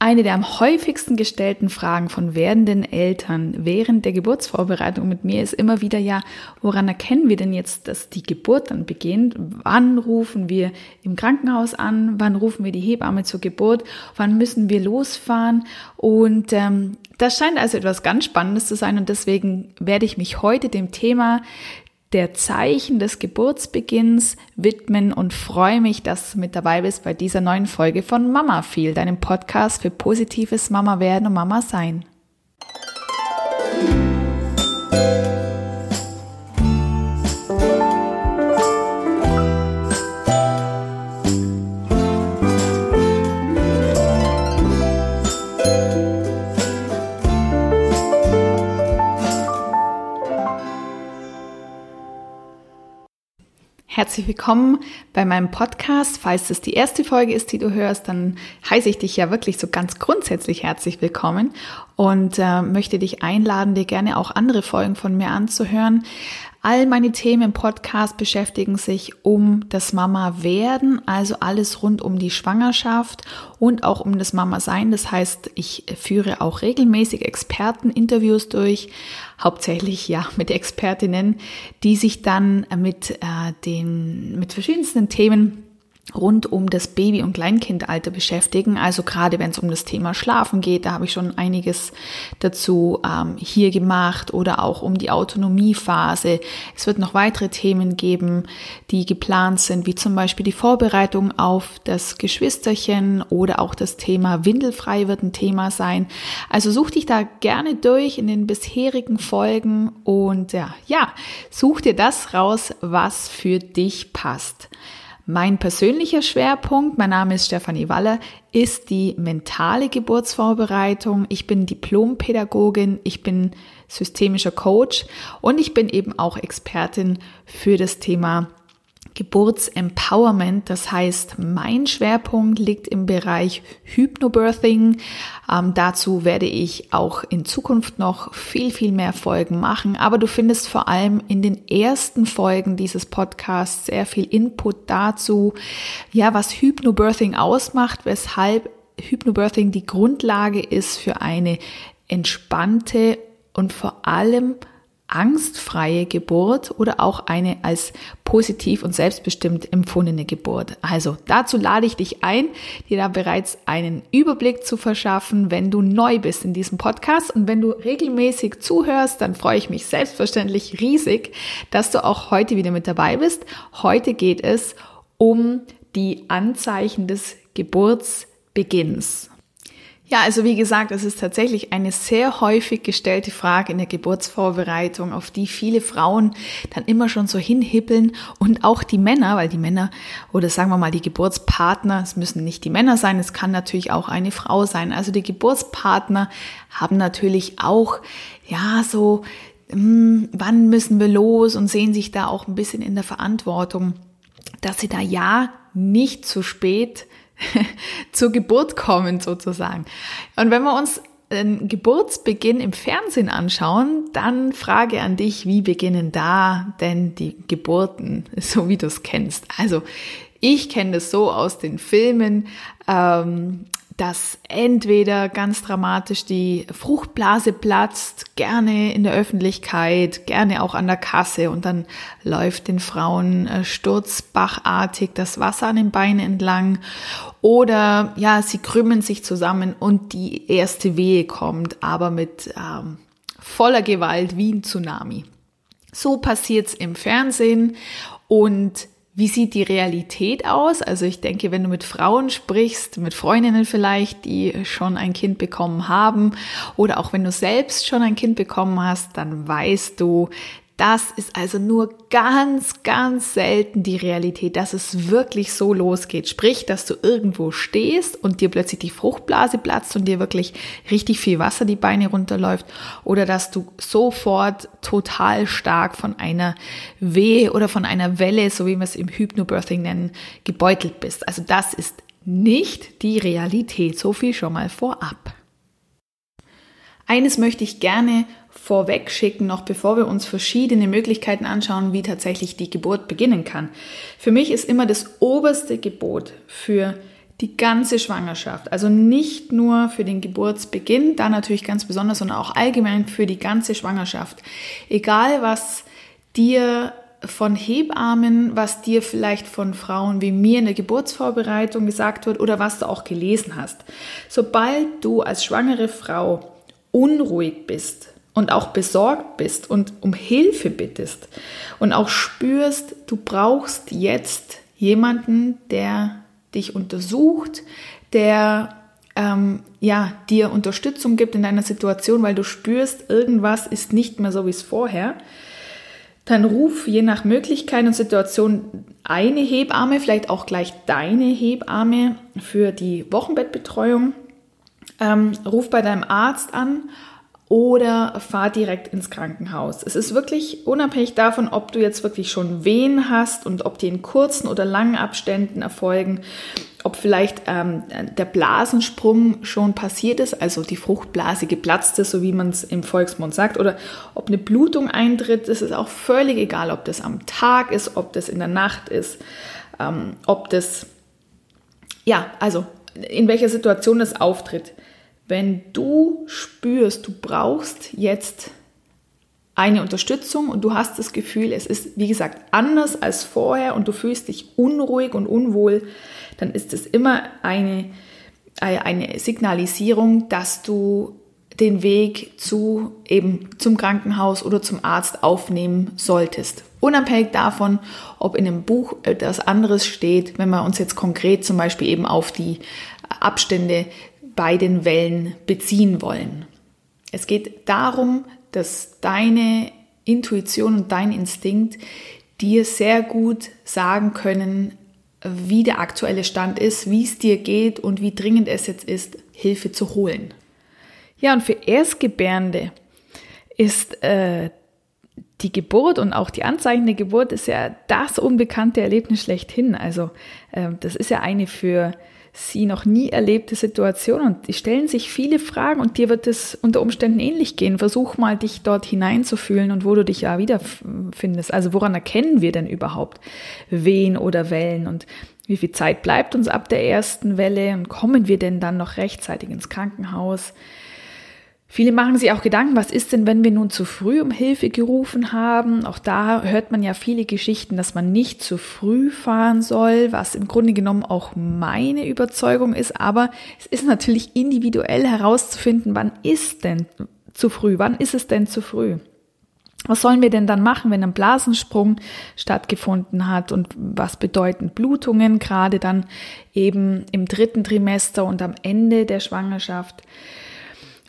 Eine der am häufigsten gestellten Fragen von werdenden Eltern während der Geburtsvorbereitung mit mir ist immer wieder ja, woran erkennen wir denn jetzt, dass die Geburt dann beginnt? Wann rufen wir im Krankenhaus an? Wann rufen wir die Hebamme zur Geburt? Wann müssen wir losfahren? Und ähm, das scheint also etwas ganz Spannendes zu sein und deswegen werde ich mich heute dem Thema der Zeichen des Geburtsbeginns widmen und freue mich, dass du mit dabei bist bei dieser neuen Folge von Mama Feel, deinem Podcast für positives Mama werden und Mama sein. Herzlich willkommen bei meinem Podcast. Falls es die erste Folge ist, die du hörst, dann heiße ich dich ja wirklich so ganz grundsätzlich herzlich willkommen und äh, möchte dich einladen, dir gerne auch andere Folgen von mir anzuhören. All meine Themen im Podcast beschäftigen sich um das Mama werden, also alles rund um die Schwangerschaft und auch um das Mama sein. Das heißt, ich führe auch regelmäßig Experteninterviews durch, hauptsächlich ja mit Expertinnen, die sich dann mit äh, den mit verschiedensten Themen rund um das Baby- und Kleinkindalter beschäftigen. Also gerade wenn es um das Thema Schlafen geht, da habe ich schon einiges dazu ähm, hier gemacht oder auch um die Autonomiephase. Es wird noch weitere Themen geben, die geplant sind, wie zum Beispiel die Vorbereitung auf das Geschwisterchen oder auch das Thema Windelfrei wird ein Thema sein. Also such dich da gerne durch in den bisherigen Folgen und ja, ja, such dir das raus, was für dich passt. Mein persönlicher Schwerpunkt, mein Name ist Stefanie Waller, ist die mentale Geburtsvorbereitung. Ich bin Diplompädagogin, ich bin systemischer Coach und ich bin eben auch Expertin für das Thema Geburtsempowerment. Das heißt, mein Schwerpunkt liegt im Bereich Hypnobirthing. Ähm, dazu werde ich auch in Zukunft noch viel, viel mehr Folgen machen. Aber du findest vor allem in den ersten Folgen dieses Podcasts sehr viel Input dazu, ja, was Hypnobirthing ausmacht, weshalb Hypnobirthing die Grundlage ist für eine entspannte und vor allem angstfreie Geburt oder auch eine als positiv und selbstbestimmt empfundene Geburt. Also dazu lade ich dich ein, dir da bereits einen Überblick zu verschaffen, wenn du neu bist in diesem Podcast und wenn du regelmäßig zuhörst, dann freue ich mich selbstverständlich riesig, dass du auch heute wieder mit dabei bist. Heute geht es um die Anzeichen des Geburtsbeginns. Ja, also wie gesagt, es ist tatsächlich eine sehr häufig gestellte Frage in der Geburtsvorbereitung, auf die viele Frauen dann immer schon so hinhippeln und auch die Männer, weil die Männer oder sagen wir mal die Geburtspartner, es müssen nicht die Männer sein, es kann natürlich auch eine Frau sein. Also die Geburtspartner haben natürlich auch, ja, so, mh, hm, wann müssen wir los und sehen sich da auch ein bisschen in der Verantwortung, dass sie da ja nicht zu spät zur Geburt kommen sozusagen. Und wenn wir uns den Geburtsbeginn im Fernsehen anschauen, dann Frage an dich, wie beginnen da denn die Geburten, so wie du es kennst? Also ich kenne das so aus den Filmen. Ähm, dass entweder ganz dramatisch die Fruchtblase platzt, gerne in der Öffentlichkeit, gerne auch an der Kasse und dann läuft den Frauen äh, sturzbachartig das Wasser an den Beinen entlang oder ja, sie krümmen sich zusammen und die erste Wehe kommt, aber mit ähm, voller Gewalt wie ein Tsunami. So passiert's im Fernsehen und wie sieht die Realität aus? Also ich denke, wenn du mit Frauen sprichst, mit Freundinnen vielleicht, die schon ein Kind bekommen haben, oder auch wenn du selbst schon ein Kind bekommen hast, dann weißt du, das ist also nur ganz, ganz selten die Realität, dass es wirklich so losgeht. Sprich, dass du irgendwo stehst und dir plötzlich die Fruchtblase platzt und dir wirklich richtig viel Wasser die Beine runterläuft oder dass du sofort total stark von einer Wehe oder von einer Welle, so wie wir es im Hypnobirthing nennen, gebeutelt bist. Also das ist nicht die Realität. So viel schon mal vorab. Eines möchte ich gerne vorweg schicken, noch bevor wir uns verschiedene Möglichkeiten anschauen, wie tatsächlich die Geburt beginnen kann. Für mich ist immer das oberste Gebot für die ganze Schwangerschaft, also nicht nur für den Geburtsbeginn, da natürlich ganz besonders, sondern auch allgemein für die ganze Schwangerschaft. Egal was dir von Hebammen, was dir vielleicht von Frauen wie mir in der Geburtsvorbereitung gesagt wird oder was du auch gelesen hast. Sobald du als schwangere Frau unruhig bist und auch besorgt bist und um Hilfe bittest und auch spürst, du brauchst jetzt jemanden, der dich untersucht, der ähm, ja, dir Unterstützung gibt in deiner Situation, weil du spürst, irgendwas ist nicht mehr so wie es vorher, dann ruf je nach Möglichkeit und Situation eine Hebamme, vielleicht auch gleich deine Hebamme für die Wochenbettbetreuung. Ähm, ruf bei deinem Arzt an oder fahr direkt ins Krankenhaus. Es ist wirklich unabhängig davon, ob du jetzt wirklich schon Wehen hast und ob die in kurzen oder langen Abständen erfolgen, ob vielleicht ähm, der Blasensprung schon passiert ist, also die Fruchtblase geplatzt ist, so wie man es im Volksmund sagt, oder ob eine Blutung eintritt. Es ist auch völlig egal, ob das am Tag ist, ob das in der Nacht ist, ähm, ob das, ja, also in welcher Situation das auftritt. Wenn du spürst, du brauchst jetzt eine Unterstützung und du hast das Gefühl, es ist, wie gesagt, anders als vorher und du fühlst dich unruhig und unwohl, dann ist es immer eine, äh, eine Signalisierung, dass du den Weg zu eben zum Krankenhaus oder zum Arzt aufnehmen solltest. Unabhängig davon, ob in einem Buch etwas anderes steht, wenn wir uns jetzt konkret zum Beispiel eben auf die Abstände bei den Wellen beziehen wollen. Es geht darum, dass deine Intuition und dein Instinkt dir sehr gut sagen können, wie der aktuelle Stand ist, wie es dir geht und wie dringend es jetzt ist, Hilfe zu holen. Ja, und für Erstgebärende ist äh, die Geburt und auch die Anzeichen der Geburt ist ja das unbekannte Erlebnis schlechthin. Also äh, das ist ja eine für sie noch nie erlebte Situation und die stellen sich viele Fragen und dir wird es unter Umständen ähnlich gehen. Versuch mal, dich dort hineinzufühlen und wo du dich ja wiederfindest. Also woran erkennen wir denn überhaupt Wehen oder Wellen und wie viel Zeit bleibt uns ab der ersten Welle und kommen wir denn dann noch rechtzeitig ins Krankenhaus? Viele machen sich auch Gedanken, was ist denn, wenn wir nun zu früh um Hilfe gerufen haben? Auch da hört man ja viele Geschichten, dass man nicht zu früh fahren soll, was im Grunde genommen auch meine Überzeugung ist. Aber es ist natürlich individuell herauszufinden, wann ist denn zu früh? Wann ist es denn zu früh? Was sollen wir denn dann machen, wenn ein Blasensprung stattgefunden hat und was bedeuten Blutungen, gerade dann eben im dritten Trimester und am Ende der Schwangerschaft?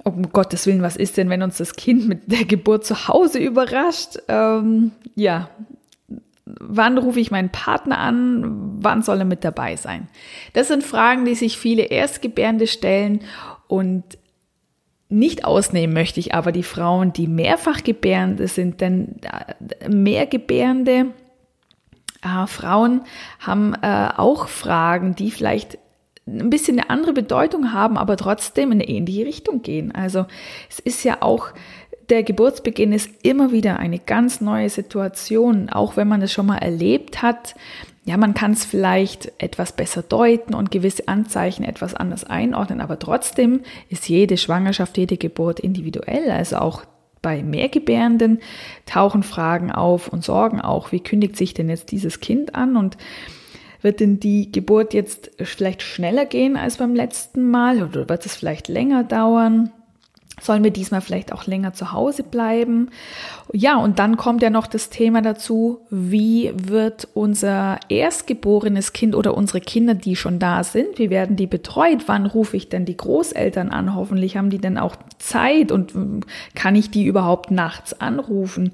Um Gottes Willen, was ist denn, wenn uns das Kind mit der Geburt zu Hause überrascht? Ähm, ja, wann rufe ich meinen Partner an? Wann soll er mit dabei sein? Das sind Fragen, die sich viele Erstgebärende stellen und nicht ausnehmen möchte ich aber die Frauen, die mehrfach Gebärende sind, denn äh, Mehrgebärende äh, Frauen haben äh, auch Fragen, die vielleicht ein bisschen eine andere Bedeutung haben, aber trotzdem in eine ähnliche Richtung gehen. Also es ist ja auch, der Geburtsbeginn ist immer wieder eine ganz neue Situation, auch wenn man es schon mal erlebt hat. Ja, man kann es vielleicht etwas besser deuten und gewisse Anzeichen etwas anders einordnen, aber trotzdem ist jede Schwangerschaft, jede Geburt individuell. Also auch bei Mehrgebärenden tauchen Fragen auf und Sorgen auch, wie kündigt sich denn jetzt dieses Kind an und wird denn die Geburt jetzt vielleicht schneller gehen als beim letzten Mal oder wird es vielleicht länger dauern? Sollen wir diesmal vielleicht auch länger zu Hause bleiben? Ja, und dann kommt ja noch das Thema dazu, wie wird unser erstgeborenes Kind oder unsere Kinder, die schon da sind, wie werden die betreut? Wann rufe ich denn die Großeltern an? Hoffentlich haben die denn auch Zeit und kann ich die überhaupt nachts anrufen?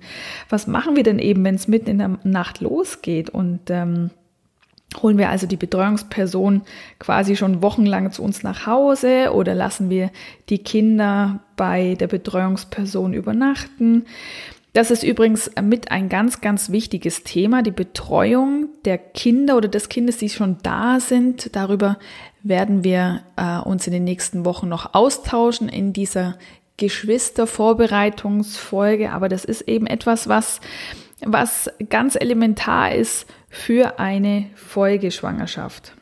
Was machen wir denn eben, wenn es mitten in der Nacht losgeht? Und ähm, Holen wir also die Betreuungsperson quasi schon wochenlang zu uns nach Hause oder lassen wir die Kinder bei der Betreuungsperson übernachten? Das ist übrigens mit ein ganz, ganz wichtiges Thema, die Betreuung der Kinder oder des Kindes, die schon da sind. Darüber werden wir äh, uns in den nächsten Wochen noch austauschen in dieser Geschwistervorbereitungsfolge. Aber das ist eben etwas, was, was ganz elementar ist für eine Folgeschwangerschaft.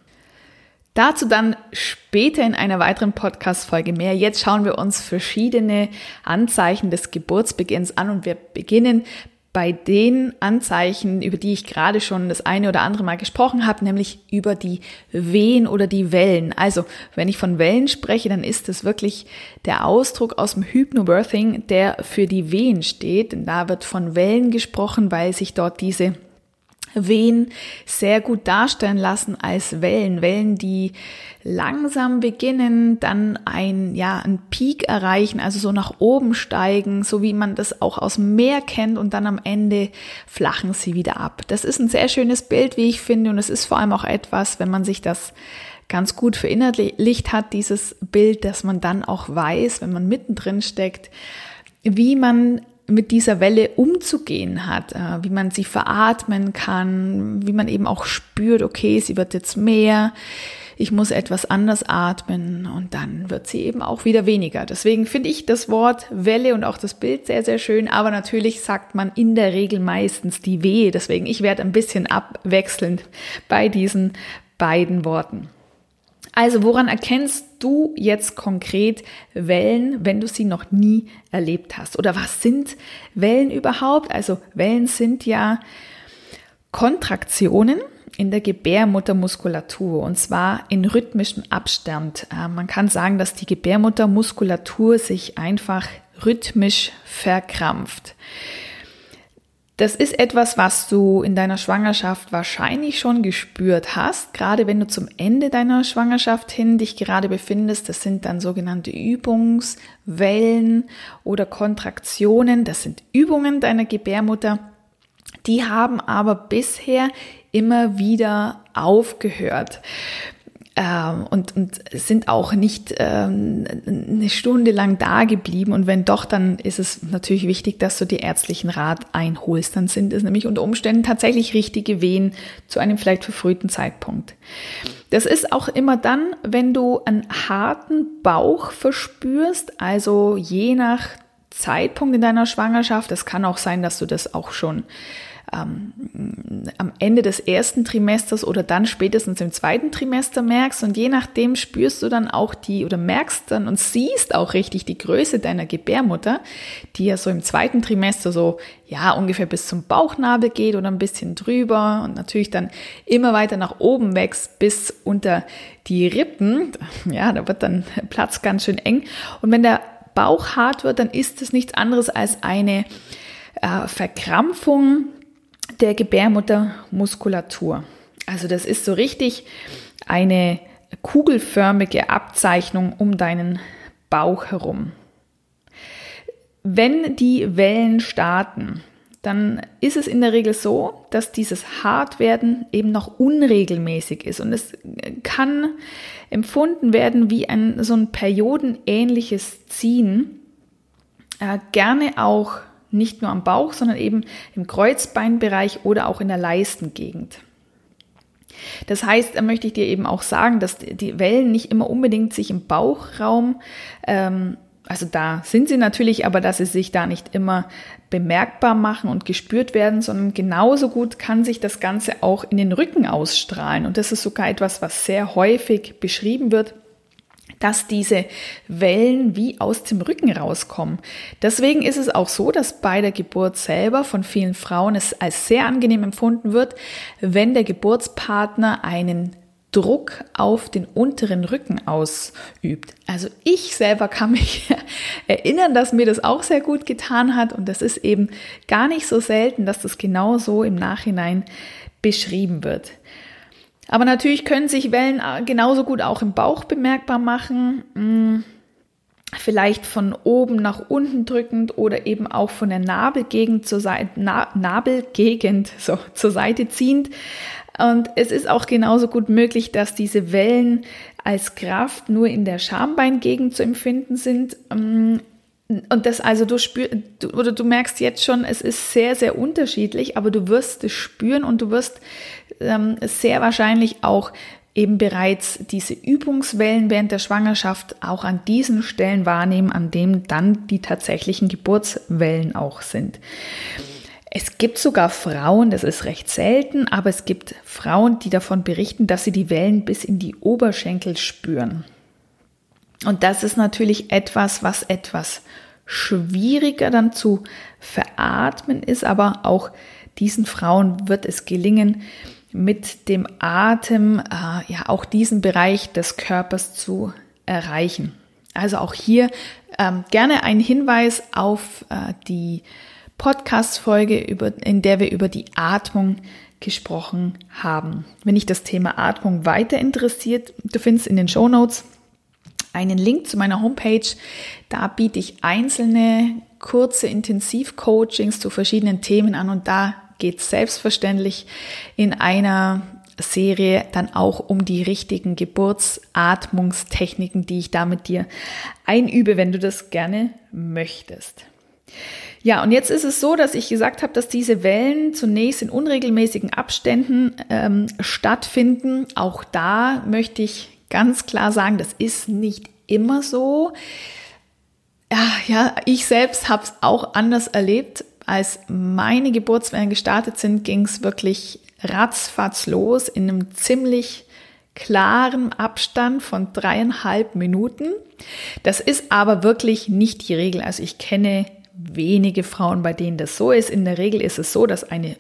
Dazu dann später in einer weiteren Podcast-Folge mehr. Jetzt schauen wir uns verschiedene Anzeichen des Geburtsbeginns an und wir beginnen bei den Anzeichen, über die ich gerade schon das eine oder andere Mal gesprochen habe, nämlich über die Wehen oder die Wellen. Also, wenn ich von Wellen spreche, dann ist es wirklich der Ausdruck aus dem Hypnobirthing, der für die Wehen steht. Denn da wird von Wellen gesprochen, weil sich dort diese Wehen sehr gut darstellen lassen als Wellen. Wellen, die langsam beginnen, dann ein, ja, ein Peak erreichen, also so nach oben steigen, so wie man das auch aus dem Meer kennt und dann am Ende flachen sie wieder ab. Das ist ein sehr schönes Bild, wie ich finde, und es ist vor allem auch etwas, wenn man sich das ganz gut verinnerlicht hat, dieses Bild, dass man dann auch weiß, wenn man mittendrin steckt, wie man mit dieser Welle umzugehen hat, äh, wie man sie veratmen kann, wie man eben auch spürt, okay, sie wird jetzt mehr, ich muss etwas anders atmen und dann wird sie eben auch wieder weniger. Deswegen finde ich das Wort Welle und auch das Bild sehr, sehr schön, aber natürlich sagt man in der Regel meistens die Wehe. Deswegen, ich werde ein bisschen abwechselnd bei diesen beiden Worten. Also woran erkennst du jetzt konkret Wellen, wenn du sie noch nie erlebt hast? Oder was sind Wellen überhaupt? Also Wellen sind ja Kontraktionen in der Gebärmuttermuskulatur und zwar in rhythmischem Abstand. Äh, man kann sagen, dass die Gebärmuttermuskulatur sich einfach rhythmisch verkrampft. Das ist etwas, was du in deiner Schwangerschaft wahrscheinlich schon gespürt hast, gerade wenn du zum Ende deiner Schwangerschaft hin dich gerade befindest. Das sind dann sogenannte Übungswellen oder Kontraktionen. Das sind Übungen deiner Gebärmutter. Die haben aber bisher immer wieder aufgehört ähm, und, und sind auch nicht ähm, eine Stunde lang da geblieben. Und wenn doch, dann ist es natürlich wichtig, dass du die ärztlichen Rat einholst. Dann sind es nämlich unter Umständen tatsächlich richtige Wehen zu einem vielleicht verfrühten Zeitpunkt. Das ist auch immer dann, wenn du einen harten Bauch verspürst, also je nach Zeitpunkt in deiner Schwangerschaft. Es kann auch sein, dass du das auch schon ähm, am Ende des ersten Trimesters oder dann spätestens im zweiten Trimester merkst und je nachdem spürst du dann auch die oder merkst dann und siehst auch richtig die Größe deiner Gebärmutter, die ja so im zweiten Trimester so ja ungefähr bis zum Bauchnabel geht oder ein bisschen drüber und natürlich dann immer weiter nach oben wächst bis unter die Rippen. Ja, da wird dann Platz ganz schön eng und wenn der Bauch hart wird, dann ist es nichts anderes als eine äh, Verkrampfung der Gebärmuttermuskulatur. Also das ist so richtig eine kugelförmige Abzeichnung um deinen Bauch herum. Wenn die Wellen starten, dann ist es in der Regel so, dass dieses Hartwerden eben noch unregelmäßig ist und es kann empfunden werden wie ein so ein periodenähnliches Ziehen, äh, gerne auch nicht nur am Bauch, sondern eben im Kreuzbeinbereich oder auch in der Leistengegend. Das heißt, da möchte ich dir eben auch sagen, dass die Wellen nicht immer unbedingt sich im Bauchraum, ähm, also da sind sie natürlich, aber dass sie sich da nicht immer bemerkbar machen und gespürt werden, sondern genauso gut kann sich das Ganze auch in den Rücken ausstrahlen. Und das ist sogar etwas, was sehr häufig beschrieben wird dass diese Wellen wie aus dem Rücken rauskommen. Deswegen ist es auch so, dass bei der Geburt selber von vielen Frauen es als sehr angenehm empfunden wird, wenn der Geburtspartner einen Druck auf den unteren Rücken ausübt. Also ich selber kann mich erinnern, dass mir das auch sehr gut getan hat und das ist eben gar nicht so selten, dass das genau so im Nachhinein beschrieben wird. Aber natürlich können sich Wellen äh, genauso gut auch im Bauch bemerkbar machen. Hm, vielleicht von oben nach unten drückend oder eben auch von der Nabelgegend zur Seite, Na, Nabelgegend so, zur Seite ziehend. Und es ist auch genauso gut möglich, dass diese Wellen als Kraft nur in der Schambeingegend zu empfinden sind. Hm, und das also du spürst, oder du merkst jetzt schon, es ist sehr, sehr unterschiedlich, aber du wirst es spüren und du wirst ähm, sehr wahrscheinlich auch eben bereits diese Übungswellen während der Schwangerschaft auch an diesen Stellen wahrnehmen, an denen dann die tatsächlichen Geburtswellen auch sind. Es gibt sogar Frauen, das ist recht selten, aber es gibt Frauen, die davon berichten, dass sie die Wellen bis in die Oberschenkel spüren. Und das ist natürlich etwas, was etwas schwieriger dann zu veratmen ist, aber auch diesen Frauen wird es gelingen, mit dem Atem äh, ja auch diesen Bereich des Körpers zu erreichen. Also auch hier ähm, gerne ein Hinweis auf äh, die Podcast-Folge, in der wir über die Atmung gesprochen haben. Wenn dich das Thema Atmung weiter interessiert, du findest in den Show Notes einen Link zu meiner Homepage. Da biete ich einzelne kurze Intensivcoachings zu verschiedenen Themen an und da geht es selbstverständlich in einer Serie dann auch um die richtigen Geburtsatmungstechniken, die ich da mit dir einübe, wenn du das gerne möchtest. Ja, und jetzt ist es so, dass ich gesagt habe, dass diese Wellen zunächst in unregelmäßigen Abständen ähm, stattfinden. Auch da möchte ich ganz klar sagen, das ist nicht immer so. Ja, ja ich selbst habe es auch anders erlebt. Als meine Geburtswellen gestartet sind, ging es wirklich ratzfatz los in einem ziemlich klaren Abstand von dreieinhalb Minuten. Das ist aber wirklich nicht die Regel. Also ich kenne wenige Frauen, bei denen das so ist. In der Regel ist es so, dass eine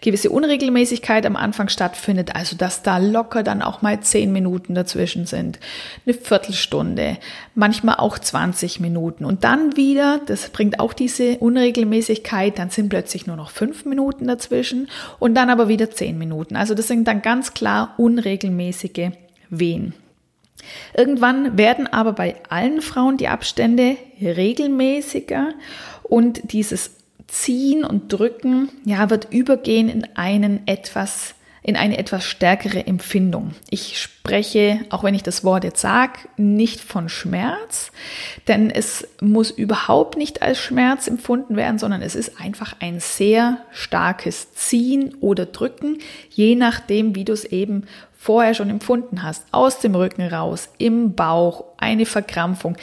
gewisse Unregelmäßigkeit am Anfang stattfindet, also dass da locker dann auch mal zehn Minuten dazwischen sind, eine Viertelstunde, manchmal auch 20 Minuten und dann wieder, das bringt auch diese Unregelmäßigkeit, dann sind plötzlich nur noch fünf Minuten dazwischen und dann aber wieder zehn Minuten. Also das sind dann ganz klar unregelmäßige Wehen. Irgendwann werden aber bei allen Frauen die Abstände regelmäßiger und dieses Ziehen und Drücken, ja, wird übergehen in einen etwas in eine etwas stärkere Empfindung. Ich spreche, auch wenn ich das Wort jetzt sage, nicht von Schmerz, denn es muss überhaupt nicht als Schmerz empfunden werden, sondern es ist einfach ein sehr starkes Ziehen oder Drücken, je nachdem, wie du es eben vorher schon empfunden hast, aus dem Rücken raus, im Bauch, eine Verkrampfung.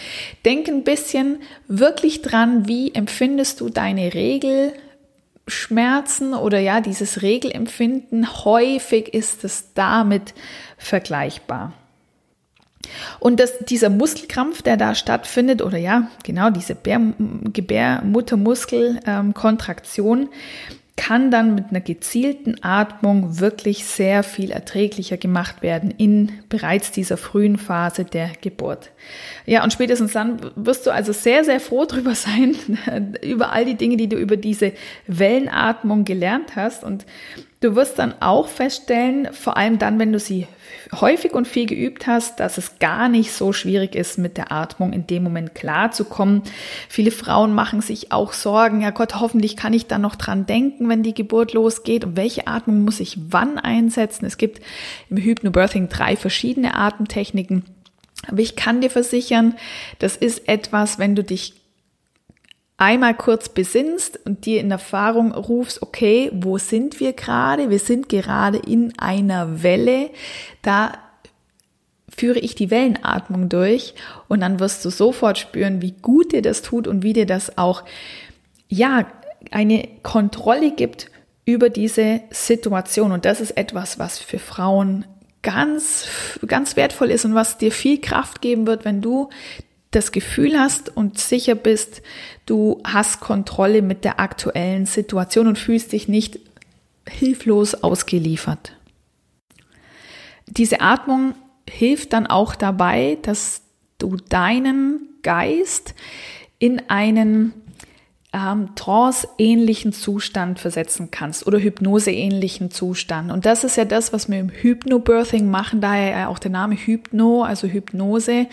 Denk ein bisschen wirklich dran, wie empfindest du deine Regelschmerzen oder ja, dieses Regelempfinden. Häufig ist es damit vergleichbar. Und das, dieser Muskelkrampf, der da stattfindet, oder ja, genau diese Gebärmuttermuskelkontraktion, ähm, kann dann mit einer gezielten Atmung wirklich sehr viel erträglicher gemacht werden in bereits dieser frühen Phase der Geburt. Ja, und spätestens dann wirst du also sehr, sehr froh drüber sein, über all die Dinge, die du über diese Wellenatmung gelernt hast. Und Du wirst dann auch feststellen, vor allem dann, wenn du sie häufig und viel geübt hast, dass es gar nicht so schwierig ist, mit der Atmung in dem Moment klarzukommen. Viele Frauen machen sich auch Sorgen, ja Gott, hoffentlich kann ich dann noch dran denken, wenn die Geburt losgeht und welche Atmung muss ich wann einsetzen. Es gibt im Hypnobirthing drei verschiedene Atemtechniken. Aber ich kann dir versichern, das ist etwas, wenn du dich einmal kurz besinnst und dir in Erfahrung rufst, okay, wo sind wir gerade? Wir sind gerade in einer Welle. Da führe ich die Wellenatmung durch und dann wirst du sofort spüren, wie gut dir das tut und wie dir das auch, ja, eine Kontrolle gibt über diese Situation. Und das ist etwas, was für Frauen ganz, ganz wertvoll ist und was dir viel Kraft geben wird, wenn du das Gefühl hast und sicher bist, du hast Kontrolle mit der aktuellen Situation und fühlst dich nicht hilflos ausgeliefert. Diese Atmung hilft dann auch dabei, dass du deinen Geist in einen ähm, Trance-ähnlichen Zustand versetzen kannst oder Hypnose-ähnlichen Zustand. Und das ist ja das, was wir im Hypnobirthing machen, daher auch der Name Hypno, also Hypnose.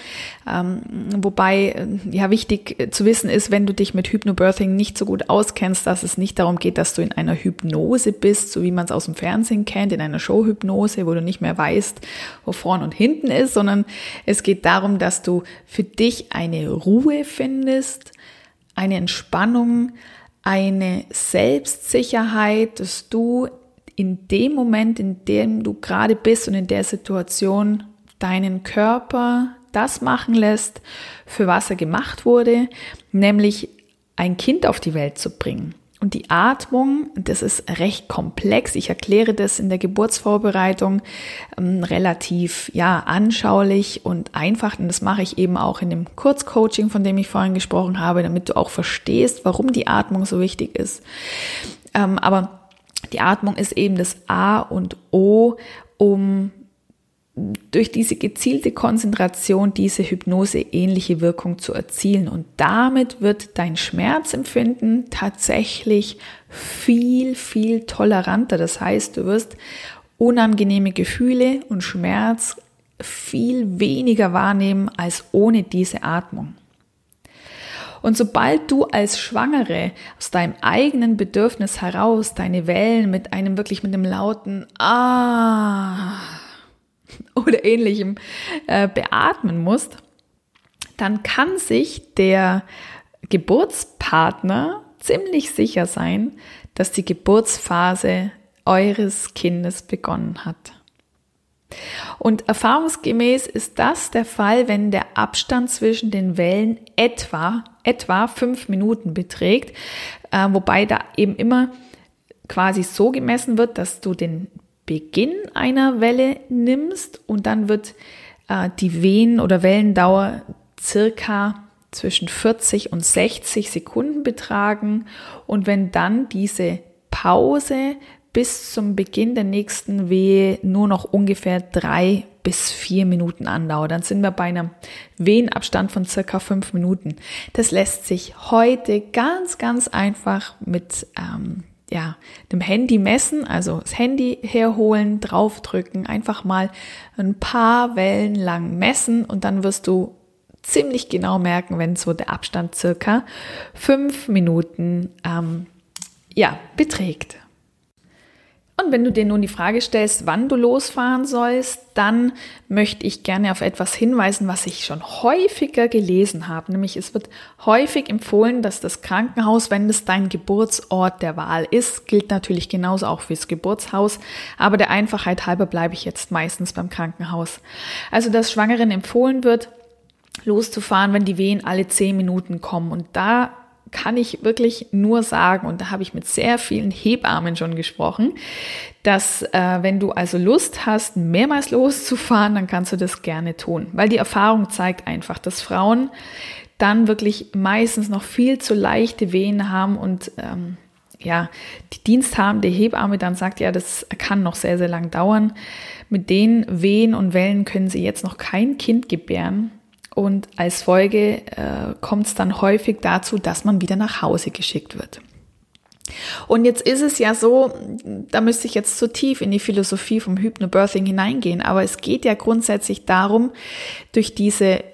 Ähm, wobei äh, ja wichtig zu wissen ist, wenn du dich mit Hypnobirthing nicht so gut auskennst, dass es nicht darum geht, dass du in einer Hypnose bist, so wie man es aus dem Fernsehen kennt, in einer Showhypnose, wo du nicht mehr weißt, wo vorn und hinten ist, sondern es geht darum, dass du für dich eine Ruhe findest, eine Entspannung, eine Selbstsicherheit, dass du in dem Moment, in dem du gerade bist und in der Situation deinen Körper das machen lässt, für was er gemacht wurde, nämlich ein Kind auf die Welt zu bringen. Und die Atmung, das ist recht komplex. Ich erkläre das in der Geburtsvorbereitung ähm, relativ ja anschaulich und einfach. Und das mache ich eben auch in dem Kurzcoaching, von dem ich vorhin gesprochen habe, damit du auch verstehst, warum die Atmung so wichtig ist. Ähm, aber die Atmung ist eben das A und O, um durch diese gezielte Konzentration diese Hypnose-ähnliche Wirkung zu erzielen. Und damit wird dein Schmerzempfinden tatsächlich viel, viel toleranter. Das heißt, du wirst unangenehme Gefühle und Schmerz viel weniger wahrnehmen als ohne diese Atmung. Und sobald du als Schwangere aus deinem eigenen Bedürfnis heraus deine Wellen mit einem wirklich mit einem lauten Ah oder ähnlichem äh, beatmen musst, dann kann sich der Geburtspartner ziemlich sicher sein, dass die Geburtsphase eures Kindes begonnen hat. Und erfahrungsgemäß ist das der Fall, wenn der Abstand zwischen den Wellen etwa, etwa fünf Minuten beträgt, äh, wobei da eben immer quasi so gemessen wird, dass du den Beginn einer Welle nimmst und dann wird äh, die Wehen- oder Wellendauer circa zwischen 40 und 60 Sekunden betragen. Und wenn dann diese Pause bis zum Beginn der nächsten Wehe nur noch ungefähr drei bis vier Minuten andauert, dann sind wir bei einem Wehenabstand von circa fünf Minuten. Das lässt sich heute ganz, ganz einfach mit ähm, ja, dem Handy messen, also das Handy herholen, draufdrücken, einfach mal ein paar Wellen lang messen und dann wirst du ziemlich genau merken, wenn so der Abstand circa fünf Minuten ähm, ja, beträgt. Und wenn du dir nun die Frage stellst, wann du losfahren sollst, dann möchte ich gerne auf etwas hinweisen, was ich schon häufiger gelesen habe. Nämlich es wird häufig empfohlen, dass das Krankenhaus, wenn es dein Geburtsort der Wahl ist, gilt natürlich genauso auch fürs Geburtshaus. Aber der Einfachheit halber bleibe ich jetzt meistens beim Krankenhaus. Also, dass Schwangeren empfohlen wird, loszufahren, wenn die Wehen alle zehn Minuten kommen. Und da kann ich wirklich nur sagen, und da habe ich mit sehr vielen Hebammen schon gesprochen, dass äh, wenn du also Lust hast, mehrmals loszufahren, dann kannst du das gerne tun. Weil die Erfahrung zeigt einfach, dass Frauen dann wirklich meistens noch viel zu leichte Wehen haben und ähm, ja, die diensthabende Hebamme dann sagt, ja, das kann noch sehr, sehr lang dauern. Mit den Wehen und Wellen können sie jetzt noch kein Kind gebären. Und als Folge äh, kommt es dann häufig dazu, dass man wieder nach Hause geschickt wird. Und jetzt ist es ja so, da müsste ich jetzt zu tief in die Philosophie vom Hypnobirthing hineingehen, aber es geht ja grundsätzlich darum, durch diese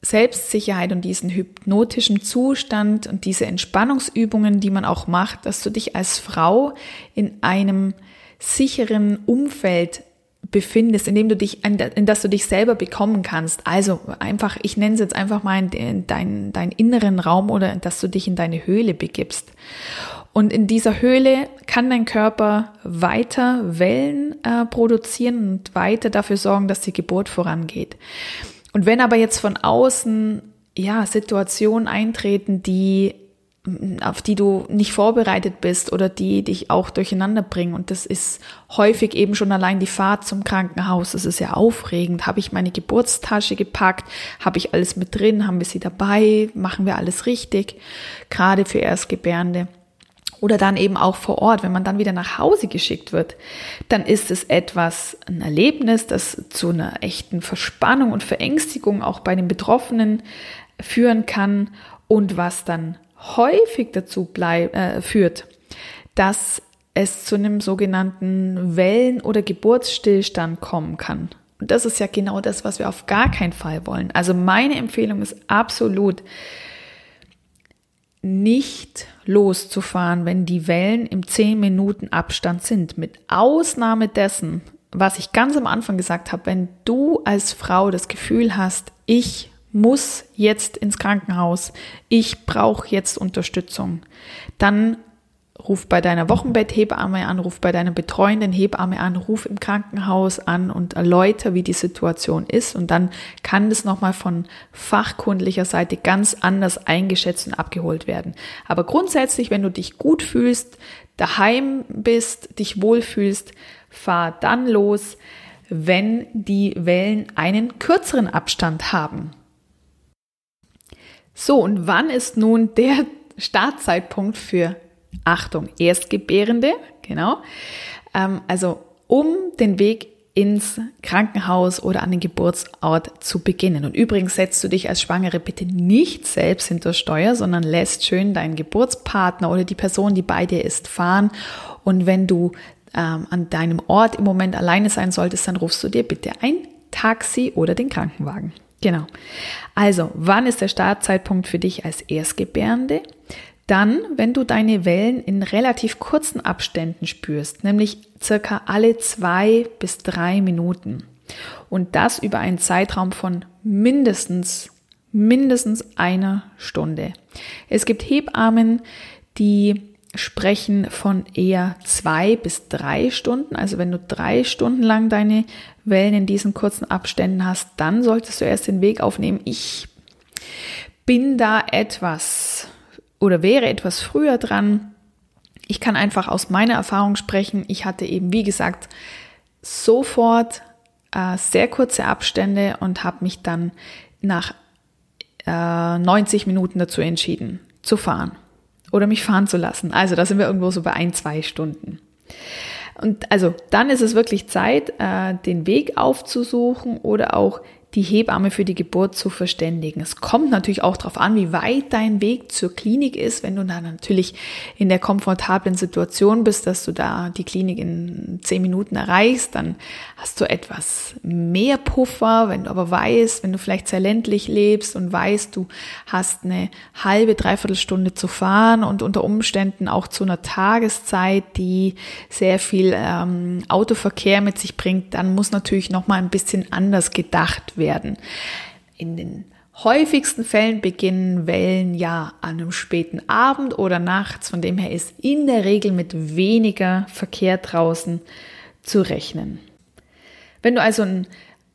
Selbstsicherheit und diesen hypnotischen Zustand und diese Entspannungsübungen, die man auch macht, dass du dich als Frau in einem sicheren Umfeld befindest, in dem du dich, in das du dich selber bekommen kannst. Also einfach, ich nenne es jetzt einfach mal in deinen dein inneren Raum oder dass du dich in deine Höhle begibst. Und in dieser Höhle kann dein Körper weiter Wellen äh, produzieren und weiter dafür sorgen, dass die Geburt vorangeht. Und wenn aber jetzt von außen ja Situationen eintreten, die auf die du nicht vorbereitet bist oder die dich auch durcheinander bringen. Und das ist häufig eben schon allein die Fahrt zum Krankenhaus. Das ist ja aufregend. Habe ich meine Geburtstasche gepackt? Habe ich alles mit drin? Haben wir sie dabei? Machen wir alles richtig? Gerade für Erstgebärende. Oder dann eben auch vor Ort, wenn man dann wieder nach Hause geschickt wird, dann ist es etwas, ein Erlebnis, das zu einer echten Verspannung und Verängstigung auch bei den Betroffenen führen kann und was dann häufig dazu bleib, äh, führt, dass es zu einem sogenannten Wellen- oder Geburtsstillstand kommen kann. Und das ist ja genau das, was wir auf gar keinen Fall wollen. Also meine Empfehlung ist absolut, nicht loszufahren, wenn die Wellen im 10 Minuten Abstand sind. Mit Ausnahme dessen, was ich ganz am Anfang gesagt habe, wenn du als Frau das Gefühl hast, ich muss jetzt ins Krankenhaus, ich brauche jetzt Unterstützung, dann ruf bei deiner Wochenbetthebamme an, ruf bei deiner betreuenden Hebamme an, ruf im Krankenhaus an und erläuter, wie die Situation ist. Und dann kann das nochmal von fachkundlicher Seite ganz anders eingeschätzt und abgeholt werden. Aber grundsätzlich, wenn du dich gut fühlst, daheim bist, dich wohlfühlst, fahr dann los, wenn die Wellen einen kürzeren Abstand haben. So, und wann ist nun der Startzeitpunkt für Achtung, Erstgebärende, genau. Ähm, also um den Weg ins Krankenhaus oder an den Geburtsort zu beginnen. Und übrigens setzt du dich als Schwangere bitte nicht selbst hinter Steuer, sondern lässt schön deinen Geburtspartner oder die Person, die bei dir ist, fahren. Und wenn du ähm, an deinem Ort im Moment alleine sein solltest, dann rufst du dir bitte ein Taxi oder den Krankenwagen. Genau. Also, wann ist der Startzeitpunkt für dich als Erstgebärende? Dann, wenn du deine Wellen in relativ kurzen Abständen spürst, nämlich circa alle zwei bis drei Minuten. Und das über einen Zeitraum von mindestens, mindestens einer Stunde. Es gibt Hebammen, die sprechen von eher zwei bis drei Stunden. Also wenn du drei Stunden lang deine Wellen in diesen kurzen Abständen hast, dann solltest du erst den Weg aufnehmen. Ich bin da etwas oder wäre etwas früher dran. Ich kann einfach aus meiner Erfahrung sprechen. Ich hatte eben, wie gesagt, sofort äh, sehr kurze Abstände und habe mich dann nach äh, 90 Minuten dazu entschieden, zu fahren oder mich fahren zu lassen. Also da sind wir irgendwo so bei ein, zwei Stunden. Und also dann ist es wirklich Zeit, äh, den Weg aufzusuchen oder auch die Hebamme für die Geburt zu verständigen. Es kommt natürlich auch darauf an, wie weit dein Weg zur Klinik ist. Wenn du da natürlich in der komfortablen Situation bist, dass du da die Klinik in zehn Minuten erreichst, dann hast du etwas mehr Puffer. Wenn du aber weißt, wenn du vielleicht sehr ländlich lebst und weißt, du hast eine halbe, dreiviertel Stunde zu fahren und unter Umständen auch zu einer Tageszeit, die sehr viel ähm, Autoverkehr mit sich bringt, dann muss natürlich noch mal ein bisschen anders gedacht werden werden. In den häufigsten Fällen beginnen Wellen ja an einem späten Abend oder nachts, von dem her ist in der Regel mit weniger Verkehr draußen zu rechnen. Wenn du also einen,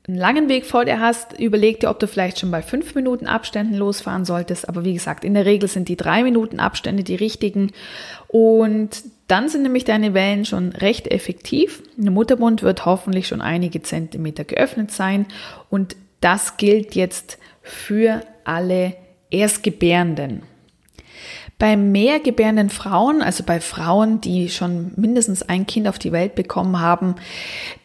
einen langen Weg vor dir hast, überleg dir, ob du vielleicht schon bei fünf Minuten Abständen losfahren solltest. Aber wie gesagt, in der Regel sind die drei Minuten Abstände die richtigen. Und dann sind nämlich deine Wellen schon recht effektiv. Der Mutterbund wird hoffentlich schon einige Zentimeter geöffnet sein und das gilt jetzt für alle Erstgebärenden. Bei mehrgebärenden Frauen, also bei Frauen, die schon mindestens ein Kind auf die Welt bekommen haben,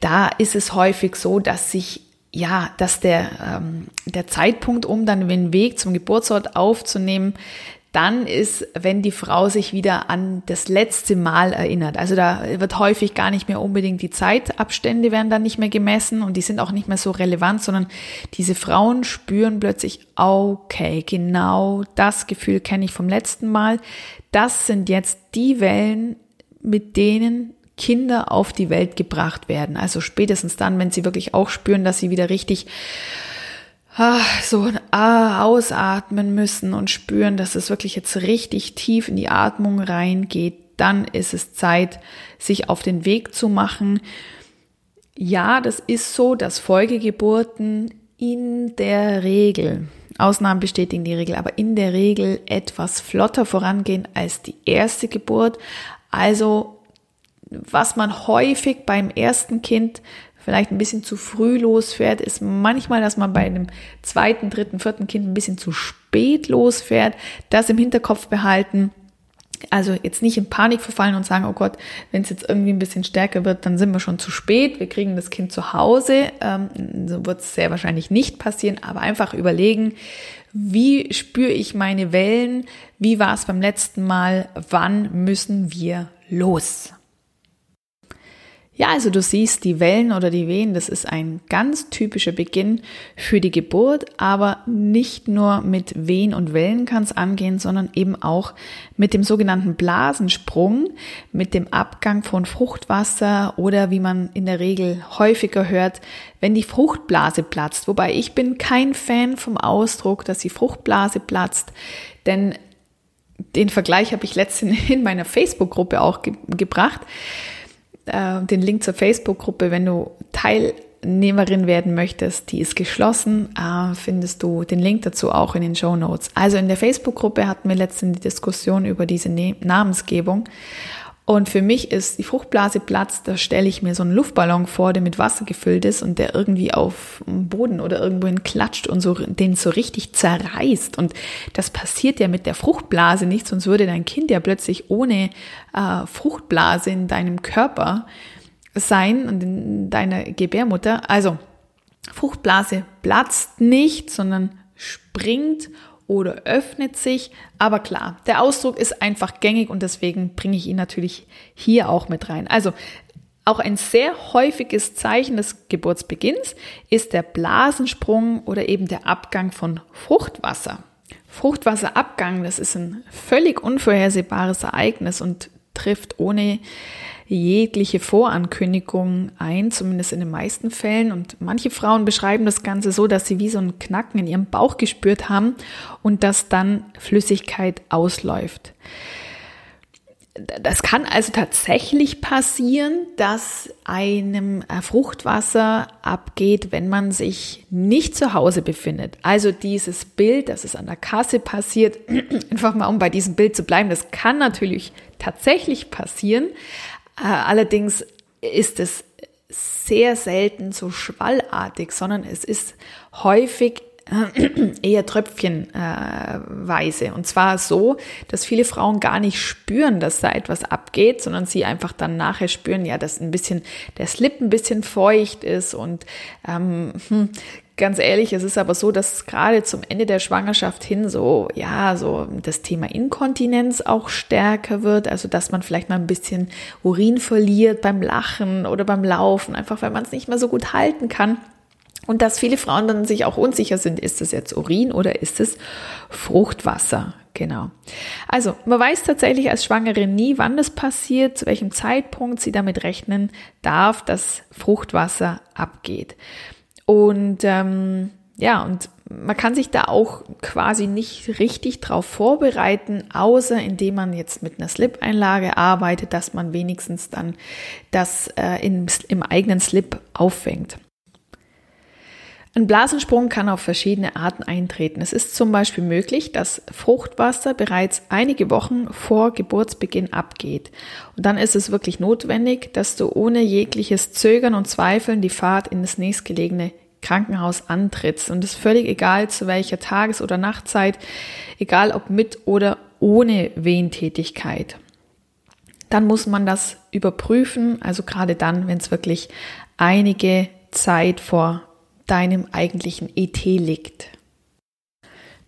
da ist es häufig so, dass sich ja, dass der, ähm, der Zeitpunkt, um dann den Weg zum Geburtsort aufzunehmen, dann ist, wenn die Frau sich wieder an das letzte Mal erinnert. Also da wird häufig gar nicht mehr unbedingt die Zeitabstände werden dann nicht mehr gemessen und die sind auch nicht mehr so relevant, sondern diese Frauen spüren plötzlich, okay, genau das Gefühl kenne ich vom letzten Mal. Das sind jetzt die Wellen, mit denen Kinder auf die Welt gebracht werden. Also spätestens dann, wenn sie wirklich auch spüren, dass sie wieder richtig so ausatmen müssen und spüren, dass es wirklich jetzt richtig tief in die Atmung reingeht, dann ist es Zeit, sich auf den Weg zu machen. Ja, das ist so, dass Folgegeburten in der Regel, Ausnahmen bestätigen die Regel, aber in der Regel etwas flotter vorangehen als die erste Geburt. Also was man häufig beim ersten Kind vielleicht ein bisschen zu früh losfährt, ist manchmal, dass man bei einem zweiten, dritten, vierten Kind ein bisschen zu spät losfährt. Das im Hinterkopf behalten. Also jetzt nicht in Panik verfallen und sagen, oh Gott, wenn es jetzt irgendwie ein bisschen stärker wird, dann sind wir schon zu spät, wir kriegen das Kind zu Hause. Ähm, so wird es sehr wahrscheinlich nicht passieren, aber einfach überlegen, wie spüre ich meine Wellen, wie war es beim letzten Mal, wann müssen wir los? Ja, also du siehst die Wellen oder die Wehen, das ist ein ganz typischer Beginn für die Geburt, aber nicht nur mit Wehen und Wellen kann es angehen, sondern eben auch mit dem sogenannten Blasensprung, mit dem Abgang von Fruchtwasser oder wie man in der Regel häufiger hört, wenn die Fruchtblase platzt. Wobei ich bin kein Fan vom Ausdruck, dass die Fruchtblase platzt, denn den Vergleich habe ich letztens in meiner Facebook-Gruppe auch ge gebracht. Äh, den Link zur Facebook-Gruppe, wenn du Teilnehmerin werden möchtest, die ist geschlossen, äh, findest du den Link dazu auch in den Show Notes. Also in der Facebook-Gruppe hatten wir letztens die Diskussion über diese ne Namensgebung. Und für mich ist die Fruchtblase Platz, da stelle ich mir so einen Luftballon vor, der mit Wasser gefüllt ist und der irgendwie auf dem Boden oder irgendwohin klatscht und so den so richtig zerreißt. Und das passiert ja mit der Fruchtblase nicht, sonst würde dein Kind ja plötzlich ohne äh, Fruchtblase in deinem Körper sein und in deiner Gebärmutter. Also Fruchtblase platzt nicht, sondern springt oder öffnet sich. Aber klar, der Ausdruck ist einfach gängig und deswegen bringe ich ihn natürlich hier auch mit rein. Also auch ein sehr häufiges Zeichen des Geburtsbeginns ist der Blasensprung oder eben der Abgang von Fruchtwasser. Fruchtwasserabgang, das ist ein völlig unvorhersehbares Ereignis und trifft ohne jegliche Vorankündigung ein, zumindest in den meisten Fällen. Und manche Frauen beschreiben das Ganze so, dass sie wie so ein Knacken in ihrem Bauch gespürt haben und dass dann Flüssigkeit ausläuft. Das kann also tatsächlich passieren, dass einem Fruchtwasser abgeht, wenn man sich nicht zu Hause befindet. Also dieses Bild, dass es an der Kasse passiert, einfach mal um bei diesem Bild zu bleiben, das kann natürlich tatsächlich passieren, äh, allerdings ist es sehr selten so schwallartig, sondern es ist häufig äh, eher tröpfchenweise. Und zwar so, dass viele Frauen gar nicht spüren, dass da etwas abgeht, sondern sie einfach dann nachher spüren, ja, dass ein bisschen der Slip ein bisschen feucht ist und ähm, hm, ganz ehrlich, es ist aber so, dass gerade zum Ende der Schwangerschaft hin so, ja, so das Thema Inkontinenz auch stärker wird. Also, dass man vielleicht mal ein bisschen Urin verliert beim Lachen oder beim Laufen, einfach weil man es nicht mehr so gut halten kann. Und dass viele Frauen dann sich auch unsicher sind, ist es jetzt Urin oder ist es Fruchtwasser? Genau. Also, man weiß tatsächlich als Schwangere nie, wann das passiert, zu welchem Zeitpunkt sie damit rechnen darf, dass Fruchtwasser abgeht. Und ähm, ja, und man kann sich da auch quasi nicht richtig drauf vorbereiten, außer indem man jetzt mit einer Slip-Einlage arbeitet, dass man wenigstens dann das äh, in, im eigenen Slip auffängt. Ein Blasensprung kann auf verschiedene Arten eintreten. Es ist zum Beispiel möglich, dass Fruchtwasser bereits einige Wochen vor Geburtsbeginn abgeht. Und dann ist es wirklich notwendig, dass du ohne jegliches Zögern und Zweifeln die Fahrt in das nächstgelegene Krankenhaus antrittst. Und es ist völlig egal, zu welcher Tages- oder Nachtzeit, egal ob mit oder ohne Wehentätigkeit. Dann muss man das überprüfen, also gerade dann, wenn es wirklich einige Zeit vor deinem eigentlichen ET liegt.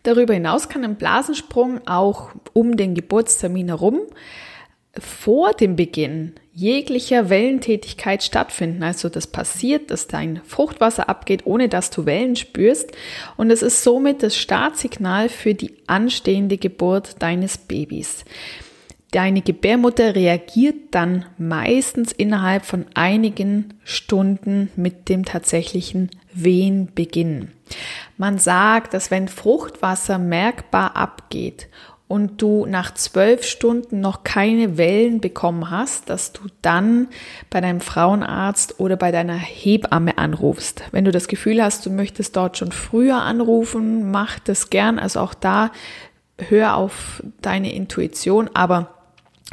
Darüber hinaus kann ein Blasensprung auch um den Geburtstermin herum vor dem Beginn jeglicher Wellentätigkeit stattfinden. Also das passiert, dass dein Fruchtwasser abgeht, ohne dass du Wellen spürst. Und es ist somit das Startsignal für die anstehende Geburt deines Babys. Deine Gebärmutter reagiert dann meistens innerhalb von einigen Stunden mit dem tatsächlichen Wehenbeginn. Man sagt, dass wenn Fruchtwasser merkbar abgeht und du nach zwölf Stunden noch keine Wellen bekommen hast, dass du dann bei deinem Frauenarzt oder bei deiner Hebamme anrufst. Wenn du das Gefühl hast, du möchtest dort schon früher anrufen, mach das gern. Also auch da hör auf deine Intuition, aber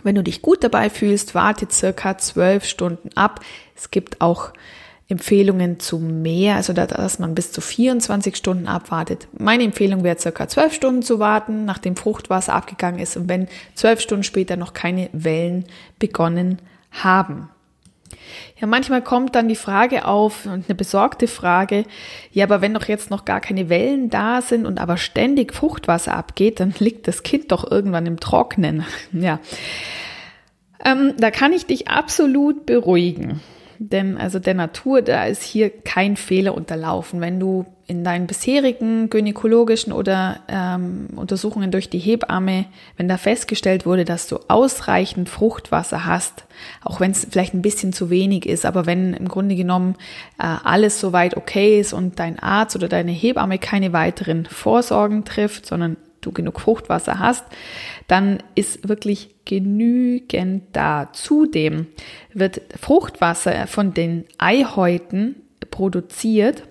wenn du dich gut dabei fühlst, warte circa zwölf Stunden ab. Es gibt auch Empfehlungen zu mehr, also dass man bis zu 24 Stunden abwartet. Meine Empfehlung wäre circa 12 Stunden zu warten, nachdem Fruchtwasser abgegangen ist und wenn zwölf Stunden später noch keine Wellen begonnen haben. Ja, manchmal kommt dann die Frage auf, und eine besorgte Frage, ja, aber wenn doch jetzt noch gar keine Wellen da sind und aber ständig Fruchtwasser abgeht, dann liegt das Kind doch irgendwann im Trocknen. Ja. Ähm, da kann ich dich absolut beruhigen. Denn also der Natur, da ist hier kein Fehler unterlaufen. Wenn du in deinen bisherigen gynäkologischen oder ähm, Untersuchungen durch die Hebamme, wenn da festgestellt wurde, dass du ausreichend Fruchtwasser hast, auch wenn es vielleicht ein bisschen zu wenig ist, aber wenn im Grunde genommen äh, alles soweit okay ist und dein Arzt oder deine Hebamme keine weiteren Vorsorgen trifft, sondern du genug Fruchtwasser hast, dann ist wirklich genügend da. Zudem wird Fruchtwasser von den Eihäuten produziert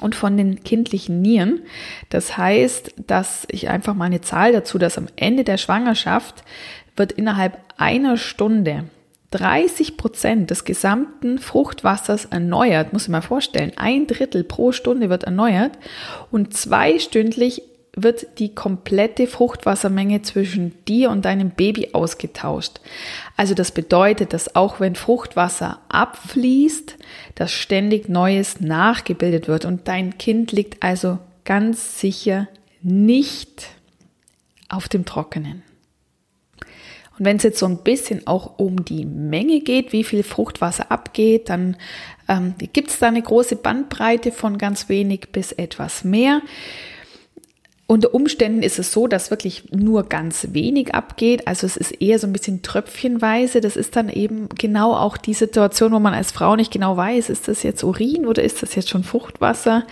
und von den kindlichen Nieren. Das heißt, dass ich einfach mal eine Zahl dazu, dass am Ende der Schwangerschaft wird innerhalb einer Stunde 30 Prozent des gesamten Fruchtwassers erneuert, muss ich mal vorstellen. Ein Drittel pro Stunde wird erneuert und zweistündlich wird die komplette Fruchtwassermenge zwischen dir und deinem Baby ausgetauscht. Also das bedeutet, dass auch wenn Fruchtwasser abfließt, dass ständig Neues nachgebildet wird und dein Kind liegt also ganz sicher nicht auf dem Trockenen. Und wenn es jetzt so ein bisschen auch um die Menge geht, wie viel Fruchtwasser abgeht, dann ähm, gibt es da eine große Bandbreite von ganz wenig bis etwas mehr. Unter Umständen ist es so, dass wirklich nur ganz wenig abgeht. Also es ist eher so ein bisschen tröpfchenweise. Das ist dann eben genau auch die Situation, wo man als Frau nicht genau weiß, ist das jetzt Urin oder ist das jetzt schon Fruchtwasser?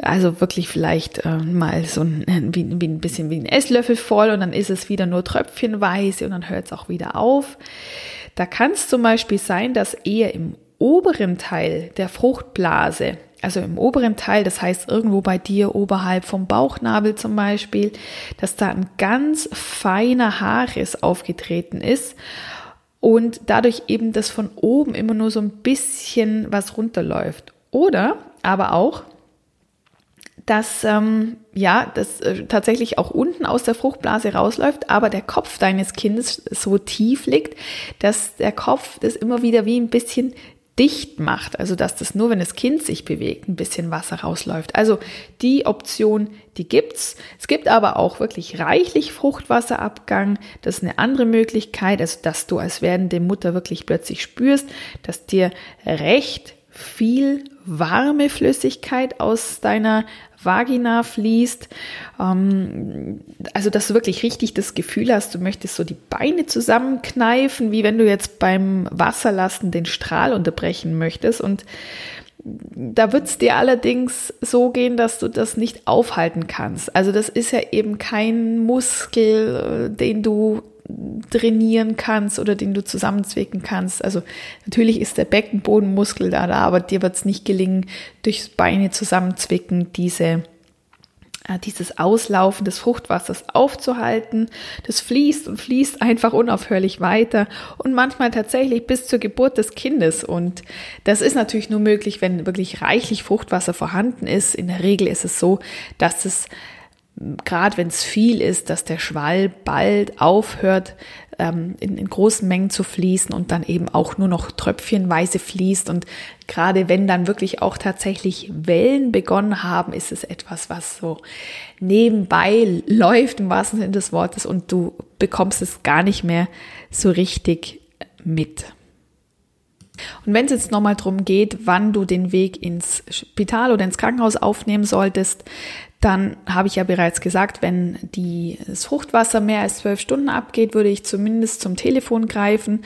Also wirklich vielleicht äh, mal so ein, wie, wie ein bisschen wie ein Esslöffel voll und dann ist es wieder nur tröpfchenweise und dann hört es auch wieder auf. Da kann es zum Beispiel sein, dass eher im oberen Teil der Fruchtblase also im oberen Teil, das heißt irgendwo bei dir oberhalb vom Bauchnabel zum Beispiel, dass da ein ganz feiner Haarriss aufgetreten ist und dadurch eben das von oben immer nur so ein bisschen was runterläuft. Oder aber auch, dass ähm, ja, das äh, tatsächlich auch unten aus der Fruchtblase rausläuft, aber der Kopf deines Kindes so tief liegt, dass der Kopf das immer wieder wie ein bisschen dicht macht, also dass das nur, wenn das Kind sich bewegt, ein bisschen Wasser rausläuft. Also die Option, die gibt's. Es gibt aber auch wirklich reichlich Fruchtwasserabgang. Das ist eine andere Möglichkeit, also dass du als werdende Mutter wirklich plötzlich spürst, dass dir recht viel warme Flüssigkeit aus deiner Vagina fließt. Ähm, also, dass du wirklich richtig das Gefühl hast, du möchtest so die Beine zusammenkneifen, wie wenn du jetzt beim Wasserlassen den Strahl unterbrechen möchtest. Und da wird es dir allerdings so gehen, dass du das nicht aufhalten kannst. Also das ist ja eben kein Muskel, äh, den du trainieren kannst oder den du zusammenzwicken kannst. Also natürlich ist der Beckenbodenmuskel da, da aber dir wird es nicht gelingen, durchs Beine zusammenzwicken diese äh, dieses Auslaufen des Fruchtwassers aufzuhalten. Das fließt und fließt einfach unaufhörlich weiter und manchmal tatsächlich bis zur Geburt des Kindes. Und das ist natürlich nur möglich, wenn wirklich reichlich Fruchtwasser vorhanden ist. In der Regel ist es so, dass es gerade wenn es viel ist, dass der Schwall bald aufhört, ähm, in, in, großen Mengen zu fließen und dann eben auch nur noch tröpfchenweise fließt. Und gerade wenn dann wirklich auch tatsächlich Wellen begonnen haben, ist es etwas, was so nebenbei läuft im wahrsten Sinne des Wortes und du bekommst es gar nicht mehr so richtig mit. Und wenn es jetzt nochmal darum geht, wann du den Weg ins Spital oder ins Krankenhaus aufnehmen solltest, dann habe ich ja bereits gesagt, wenn die, das Fruchtwasser mehr als zwölf Stunden abgeht, würde ich zumindest zum Telefon greifen.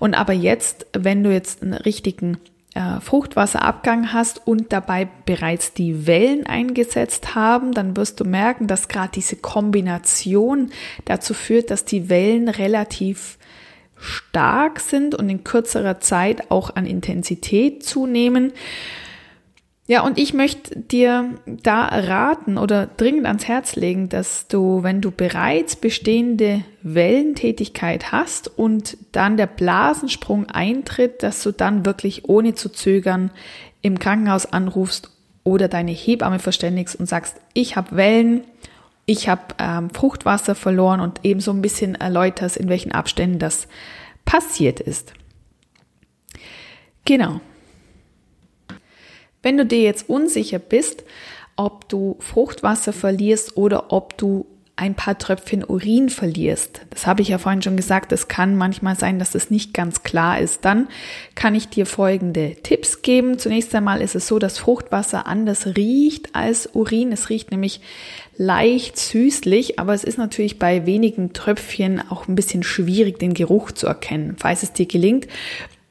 Und aber jetzt, wenn du jetzt einen richtigen äh, Fruchtwasserabgang hast und dabei bereits die Wellen eingesetzt haben, dann wirst du merken, dass gerade diese Kombination dazu führt, dass die Wellen relativ stark sind und in kürzerer Zeit auch an Intensität zunehmen. Ja, und ich möchte dir da raten oder dringend ans Herz legen, dass du, wenn du bereits bestehende Wellentätigkeit hast und dann der Blasensprung eintritt, dass du dann wirklich ohne zu zögern im Krankenhaus anrufst oder deine Hebamme verständigst und sagst, ich habe Wellen, ich habe ähm, Fruchtwasser verloren und eben so ein bisschen erläuterst, in welchen Abständen das passiert ist. Genau. Wenn du dir jetzt unsicher bist, ob du Fruchtwasser verlierst oder ob du ein paar Tröpfchen Urin verlierst. Das habe ich ja vorhin schon gesagt, es kann manchmal sein, dass das nicht ganz klar ist. Dann kann ich dir folgende Tipps geben. Zunächst einmal ist es so, dass Fruchtwasser anders riecht als Urin. Es riecht nämlich leicht süßlich, aber es ist natürlich bei wenigen Tröpfchen auch ein bisschen schwierig, den Geruch zu erkennen. Falls es dir gelingt,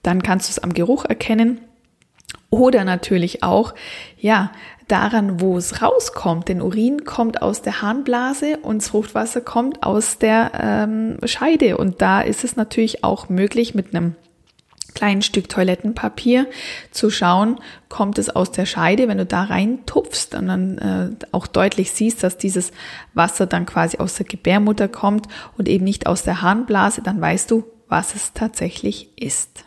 dann kannst du es am Geruch erkennen. Oder natürlich auch, ja, daran, wo es rauskommt. Denn Urin kommt aus der Harnblase und das Fruchtwasser kommt aus der ähm, Scheide. Und da ist es natürlich auch möglich, mit einem kleinen Stück Toilettenpapier zu schauen, kommt es aus der Scheide, wenn du da rein tupfst und dann äh, auch deutlich siehst, dass dieses Wasser dann quasi aus der Gebärmutter kommt und eben nicht aus der Harnblase, dann weißt du, was es tatsächlich ist.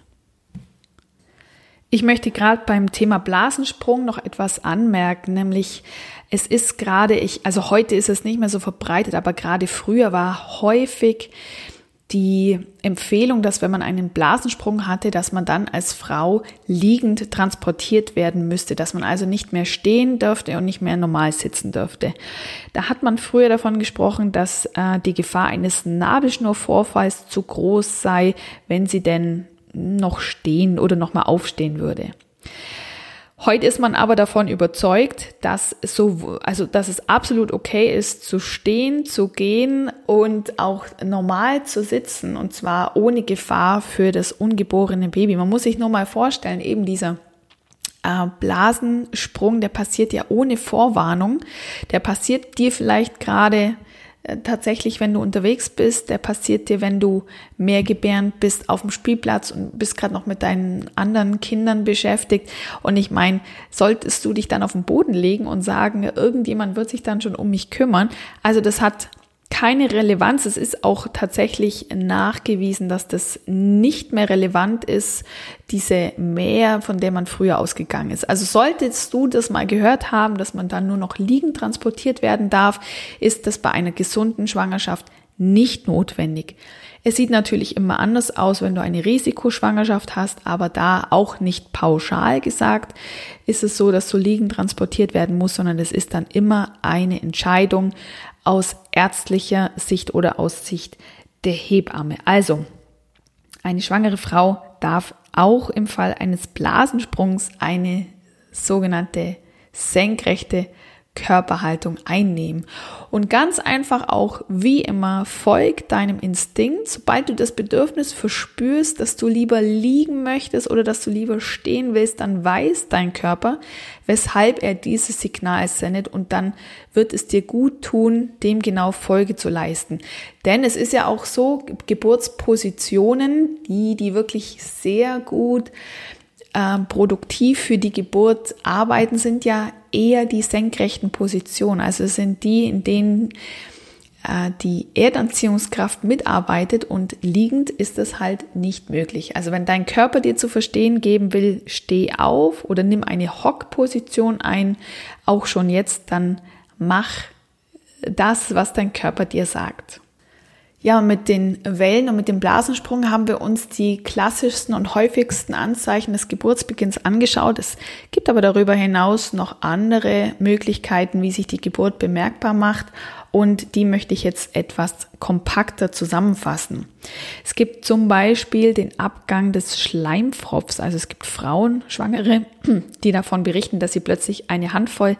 Ich möchte gerade beim Thema Blasensprung noch etwas anmerken, nämlich es ist gerade, ich, also heute ist es nicht mehr so verbreitet, aber gerade früher war häufig die Empfehlung, dass wenn man einen Blasensprung hatte, dass man dann als Frau liegend transportiert werden müsste, dass man also nicht mehr stehen dürfte und nicht mehr normal sitzen dürfte. Da hat man früher davon gesprochen, dass äh, die Gefahr eines Nabelschnurvorfalls zu groß sei, wenn sie denn noch stehen oder noch mal aufstehen würde. Heute ist man aber davon überzeugt, dass so, also, dass es absolut okay ist, zu stehen, zu gehen und auch normal zu sitzen und zwar ohne Gefahr für das ungeborene Baby. Man muss sich nur mal vorstellen, eben dieser äh, Blasensprung, der passiert ja ohne Vorwarnung. Der passiert dir vielleicht gerade tatsächlich, wenn du unterwegs bist, der passiert dir, wenn du mehr gebärend bist auf dem Spielplatz und bist gerade noch mit deinen anderen Kindern beschäftigt. Und ich meine, solltest du dich dann auf den Boden legen und sagen, irgendjemand wird sich dann schon um mich kümmern. Also das hat keine Relevanz. Es ist auch tatsächlich nachgewiesen, dass das nicht mehr relevant ist, diese Mehr, von der man früher ausgegangen ist. Also solltest du das mal gehört haben, dass man dann nur noch liegend transportiert werden darf, ist das bei einer gesunden Schwangerschaft nicht notwendig. Es sieht natürlich immer anders aus, wenn du eine Risikoschwangerschaft hast, aber da auch nicht pauschal gesagt ist es so, dass du liegend transportiert werden muss, sondern es ist dann immer eine Entscheidung aus ärztlicher Sicht oder aus Sicht der Hebamme. Also, eine schwangere Frau darf auch im Fall eines Blasensprungs eine sogenannte senkrechte Körperhaltung einnehmen. Und ganz einfach auch, wie immer, folg deinem Instinkt. Sobald du das Bedürfnis verspürst, dass du lieber liegen möchtest oder dass du lieber stehen willst, dann weiß dein Körper, weshalb er dieses Signal sendet und dann wird es dir gut tun, dem genau Folge zu leisten. Denn es ist ja auch so, Geburtspositionen, die, die wirklich sehr gut äh, produktiv für die Geburt arbeiten, sind ja eher die senkrechten Positionen. Also sind die, in denen äh, die Erdanziehungskraft mitarbeitet und liegend ist das halt nicht möglich. Also wenn dein Körper dir zu verstehen geben will, steh auf oder nimm eine Hockposition ein, auch schon jetzt, dann mach das, was dein Körper dir sagt. Ja, mit den Wellen und mit dem Blasensprung haben wir uns die klassischsten und häufigsten Anzeichen des Geburtsbeginns angeschaut. Es gibt aber darüber hinaus noch andere Möglichkeiten, wie sich die Geburt bemerkbar macht und die möchte ich jetzt etwas kompakter zusammenfassen. Es gibt zum Beispiel den Abgang des Schleimfropfs. Also es gibt Frauen, Schwangere, die davon berichten, dass sie plötzlich eine Handvoll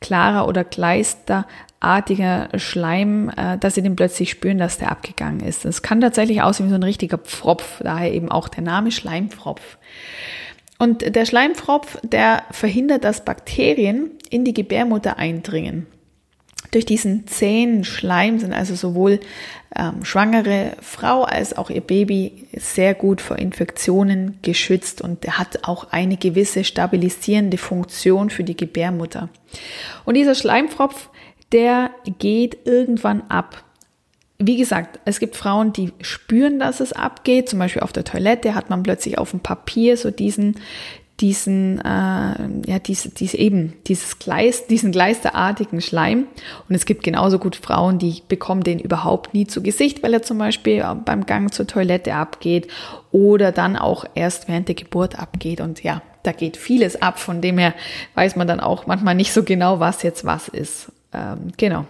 klarer oder kleister artiger Schleim, äh, dass sie den plötzlich spüren, dass der abgegangen ist. Es kann tatsächlich aussehen wie so ein richtiger Pfropf, daher eben auch der Name Schleimpfropf. Und der Schleimpfropf, der verhindert, dass Bakterien in die Gebärmutter eindringen. Durch diesen zähen Schleim sind also sowohl ähm, schwangere Frau als auch ihr Baby sehr gut vor Infektionen geschützt und er hat auch eine gewisse stabilisierende Funktion für die Gebärmutter. Und dieser Schleimpfropf, der geht irgendwann ab. Wie gesagt, es gibt Frauen, die spüren, dass es abgeht. Zum Beispiel auf der Toilette hat man plötzlich auf dem Papier so diesen, diesen, äh, ja, diese, diese eben, dieses Gleis, diesen gleisterartigen Schleim. Und es gibt genauso gut Frauen, die bekommen den überhaupt nie zu Gesicht, weil er zum Beispiel beim Gang zur Toilette abgeht oder dann auch erst während der Geburt abgeht. Und ja, da geht vieles ab. Von dem her weiß man dann auch manchmal nicht so genau, was jetzt was ist. Ähm, genau.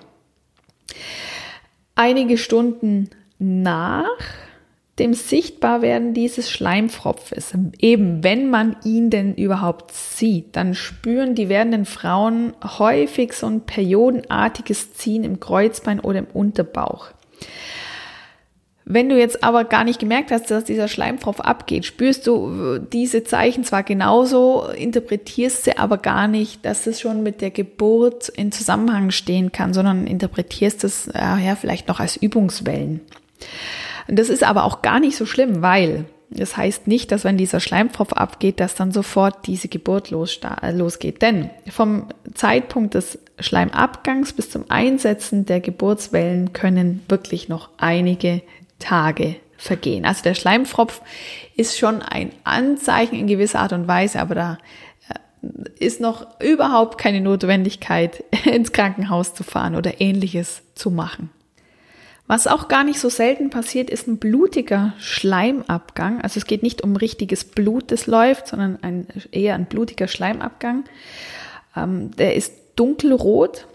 Einige Stunden nach dem Sichtbarwerden dieses Schleimfropfes, eben wenn man ihn denn überhaupt sieht, dann spüren die werdenden Frauen häufig so ein periodenartiges Ziehen im Kreuzbein oder im Unterbauch. Wenn du jetzt aber gar nicht gemerkt hast, dass dieser Schleimfropf abgeht, spürst du diese Zeichen zwar genauso, interpretierst sie aber gar nicht, dass es schon mit der Geburt in Zusammenhang stehen kann, sondern interpretierst es äh, ja vielleicht noch als Übungswellen. Das ist aber auch gar nicht so schlimm, weil das heißt nicht, dass wenn dieser Schleimpfropf abgeht, dass dann sofort diese Geburt losgeht. Denn vom Zeitpunkt des Schleimabgangs bis zum Einsetzen der Geburtswellen können wirklich noch einige Tage vergehen. Also der Schleimfropf ist schon ein Anzeichen in gewisser Art und Weise, aber da äh, ist noch überhaupt keine Notwendigkeit, ins Krankenhaus zu fahren oder ähnliches zu machen. Was auch gar nicht so selten passiert, ist ein blutiger Schleimabgang. Also es geht nicht um richtiges Blut, das läuft, sondern ein, eher ein blutiger Schleimabgang. Ähm, der ist dunkelrot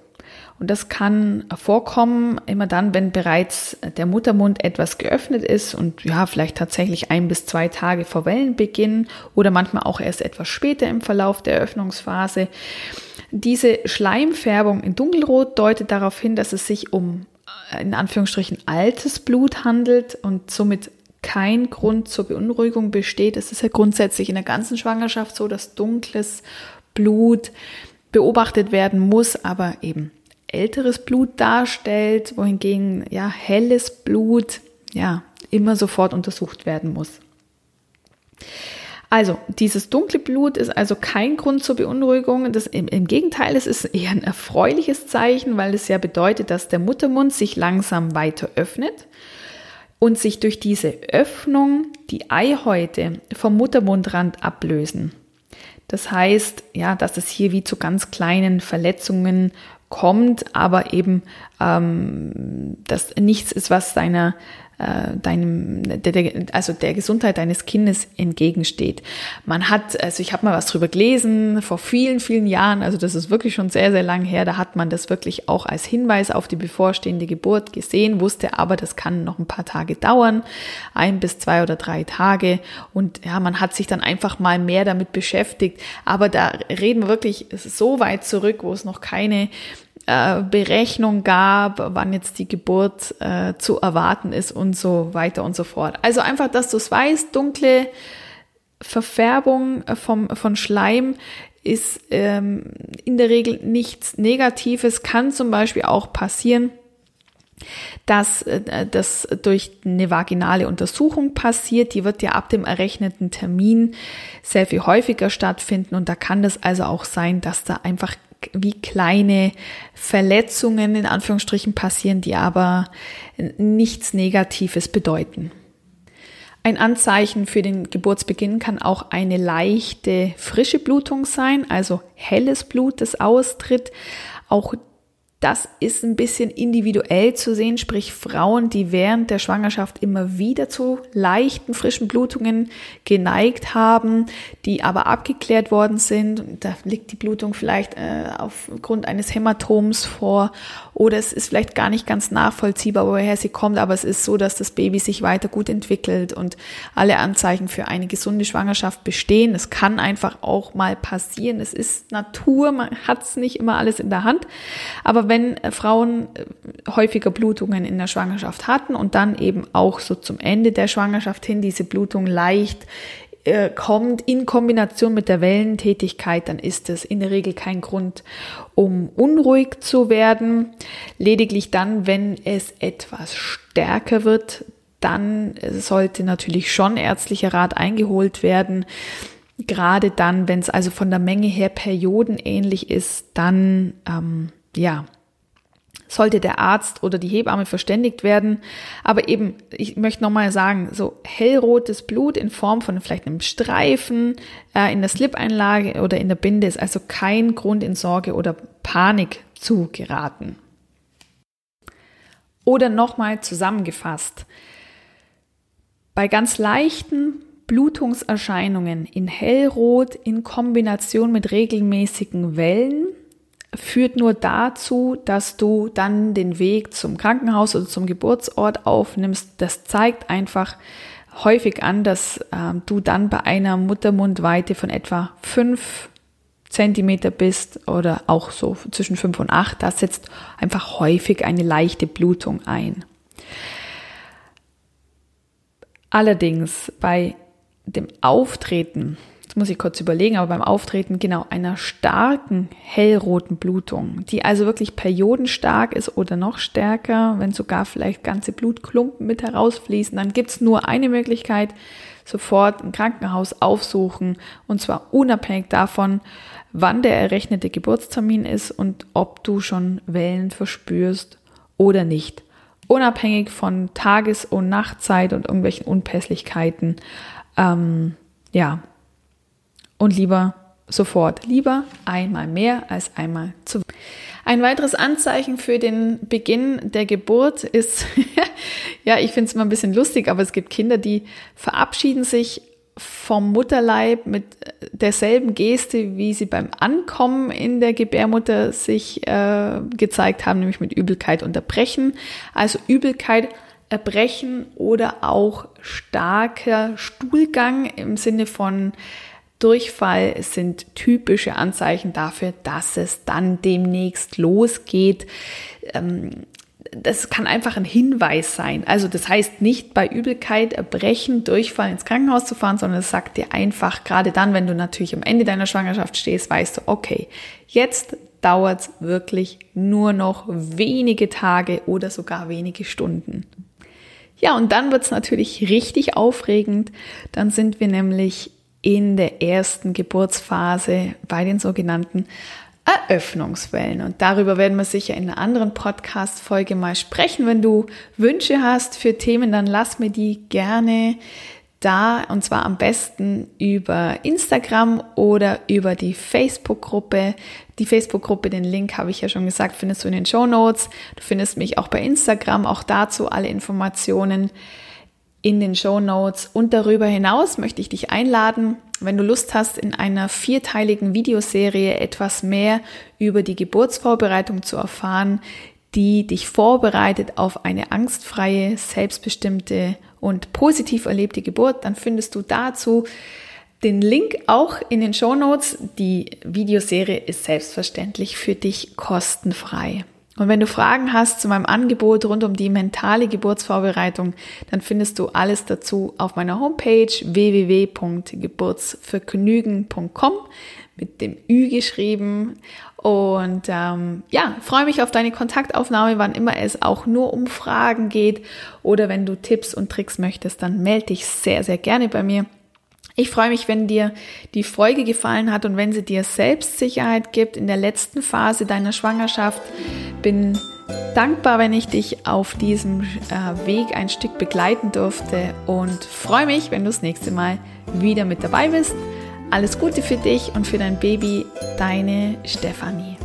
und das kann vorkommen immer dann, wenn bereits der Muttermund etwas geöffnet ist und ja, vielleicht tatsächlich ein bis zwei Tage vor Wellenbeginn oder manchmal auch erst etwas später im Verlauf der Öffnungsphase. Diese Schleimfärbung in dunkelrot deutet darauf hin, dass es sich um in Anführungsstrichen altes Blut handelt und somit kein Grund zur Beunruhigung besteht. Es ist ja grundsätzlich in der ganzen Schwangerschaft so, dass dunkles Blut beobachtet werden muss, aber eben älteres Blut darstellt, wohingegen ja helles Blut ja immer sofort untersucht werden muss. Also, dieses dunkle Blut ist also kein Grund zur Beunruhigung. Das, im, Im Gegenteil, es ist eher ein erfreuliches Zeichen, weil es ja bedeutet, dass der Muttermund sich langsam weiter öffnet und sich durch diese Öffnung die Eihäute vom Muttermundrand ablösen. Das heißt, ja, dass es hier wie zu ganz kleinen Verletzungen kommt, aber eben ähm, dass nichts ist, was seiner äh, deinem, der, der, also der Gesundheit deines Kindes entgegensteht. Man hat, also ich habe mal was drüber gelesen vor vielen, vielen Jahren, also das ist wirklich schon sehr, sehr lang her, da hat man das wirklich auch als Hinweis auf die bevorstehende Geburt gesehen, wusste aber, das kann noch ein paar Tage dauern, ein bis zwei oder drei Tage und ja, man hat sich dann einfach mal mehr damit beschäftigt, aber da reden wir wirklich so weit zurück, wo es noch keine äh, Berechnung gab, wann jetzt die Geburt äh, zu erwarten ist und so weiter und so fort. Also einfach, dass du es weißt, dunkle Verfärbung vom, von Schleim ist ähm, in der Regel nichts Negatives, kann zum Beispiel auch passieren, dass äh, das durch eine vaginale Untersuchung passiert. Die wird ja ab dem errechneten Termin sehr viel häufiger stattfinden und da kann das also auch sein, dass da einfach wie kleine Verletzungen in Anführungsstrichen passieren, die aber nichts Negatives bedeuten. Ein Anzeichen für den Geburtsbeginn kann auch eine leichte frische Blutung sein, also helles Blut, das austritt. Auch das ist ein bisschen individuell zu sehen, sprich Frauen, die während der Schwangerschaft immer wieder zu leichten frischen Blutungen geneigt haben, die aber abgeklärt worden sind. Da liegt die Blutung vielleicht äh, aufgrund eines Hämatoms vor oder es ist vielleicht gar nicht ganz nachvollziehbar, woher sie kommt, aber es ist so, dass das Baby sich weiter gut entwickelt und alle Anzeichen für eine gesunde Schwangerschaft bestehen. Es kann einfach auch mal passieren. Es ist Natur, man hat es nicht immer alles in der Hand, aber wenn äh, Frauen äh, häufiger Blutungen in der Schwangerschaft hatten und dann eben auch so zum Ende der Schwangerschaft hin diese Blutung leicht äh, kommt in Kombination mit der Wellentätigkeit, dann ist es in der Regel kein Grund, um unruhig zu werden. Lediglich dann, wenn es etwas stärker wird, dann sollte natürlich schon ärztlicher Rat eingeholt werden. Gerade dann, wenn es also von der Menge her periodenähnlich ist, dann ähm, ja, sollte der Arzt oder die Hebamme verständigt werden. Aber eben, ich möchte nochmal sagen, so hellrotes Blut in Form von vielleicht einem Streifen äh, in der Slip-Einlage oder in der Binde ist also kein Grund in Sorge oder Panik zu geraten. Oder nochmal zusammengefasst. Bei ganz leichten Blutungserscheinungen in hellrot in Kombination mit regelmäßigen Wellen führt nur dazu, dass du dann den Weg zum Krankenhaus oder zum Geburtsort aufnimmst. Das zeigt einfach häufig an, dass äh, du dann bei einer Muttermundweite von etwa fünf Zentimeter bist oder auch so zwischen fünf und acht. Da setzt einfach häufig eine leichte Blutung ein. Allerdings bei dem Auftreten, das muss ich kurz überlegen, aber beim Auftreten genau einer starken hellroten Blutung, die also wirklich periodenstark ist oder noch stärker, wenn sogar vielleicht ganze Blutklumpen mit herausfließen, dann gibt es nur eine Möglichkeit, sofort ein Krankenhaus aufsuchen und zwar unabhängig davon, wann der errechnete Geburtstermin ist und ob du schon Wellen verspürst oder nicht. Unabhängig von Tages- und Nachtzeit und irgendwelchen Unpässlichkeiten. Ähm, ja. Und lieber sofort. Lieber einmal mehr als einmal zu. Ein weiteres Anzeichen für den Beginn der Geburt ist, ja, ich finde es immer ein bisschen lustig, aber es gibt Kinder, die verabschieden sich vom Mutterleib mit derselben Geste, wie sie beim Ankommen in der Gebärmutter sich äh, gezeigt haben, nämlich mit Übelkeit unterbrechen. Also Übelkeit erbrechen oder auch starker Stuhlgang im Sinne von Durchfall sind typische Anzeichen dafür, dass es dann demnächst losgeht. Ähm, das kann einfach ein Hinweis sein. Also das heißt nicht bei Übelkeit, Erbrechen, Durchfall ins Krankenhaus zu fahren, sondern es sagt dir einfach, gerade dann, wenn du natürlich am Ende deiner Schwangerschaft stehst, weißt du, okay, jetzt dauert es wirklich nur noch wenige Tage oder sogar wenige Stunden. Ja, und dann wird es natürlich richtig aufregend. Dann sind wir nämlich in der ersten Geburtsphase bei den sogenannten Eröffnungswellen. Und darüber werden wir sicher in einer anderen Podcast-Folge mal sprechen. Wenn du Wünsche hast für Themen, dann lass mir die gerne da und zwar am besten über Instagram oder über die Facebook-Gruppe. Die Facebook-Gruppe, den Link habe ich ja schon gesagt, findest du in den Show Notes. Du findest mich auch bei Instagram, auch dazu alle Informationen in den Show Notes. Und darüber hinaus möchte ich dich einladen, wenn du Lust hast, in einer vierteiligen Videoserie etwas mehr über die Geburtsvorbereitung zu erfahren, die dich vorbereitet auf eine angstfreie, selbstbestimmte und positiv erlebte Geburt, dann findest du dazu den Link auch in den Show Notes. Die Videoserie ist selbstverständlich für dich kostenfrei. Und wenn du Fragen hast zu meinem Angebot rund um die mentale Geburtsvorbereitung, dann findest du alles dazu auf meiner Homepage www.geburtsvergnügen.com mit dem Ü geschrieben. Und ähm, ja, freue mich auf deine Kontaktaufnahme, wann immer es auch nur um Fragen geht oder wenn du Tipps und Tricks möchtest, dann melde dich sehr, sehr gerne bei mir. Ich freue mich, wenn dir die Folge gefallen hat und wenn sie dir Selbstsicherheit gibt in der letzten Phase deiner Schwangerschaft. Bin dankbar, wenn ich dich auf diesem äh, Weg ein Stück begleiten durfte und freue mich, wenn du das nächste Mal wieder mit dabei bist. Alles Gute für dich und für dein Baby, deine Stefanie.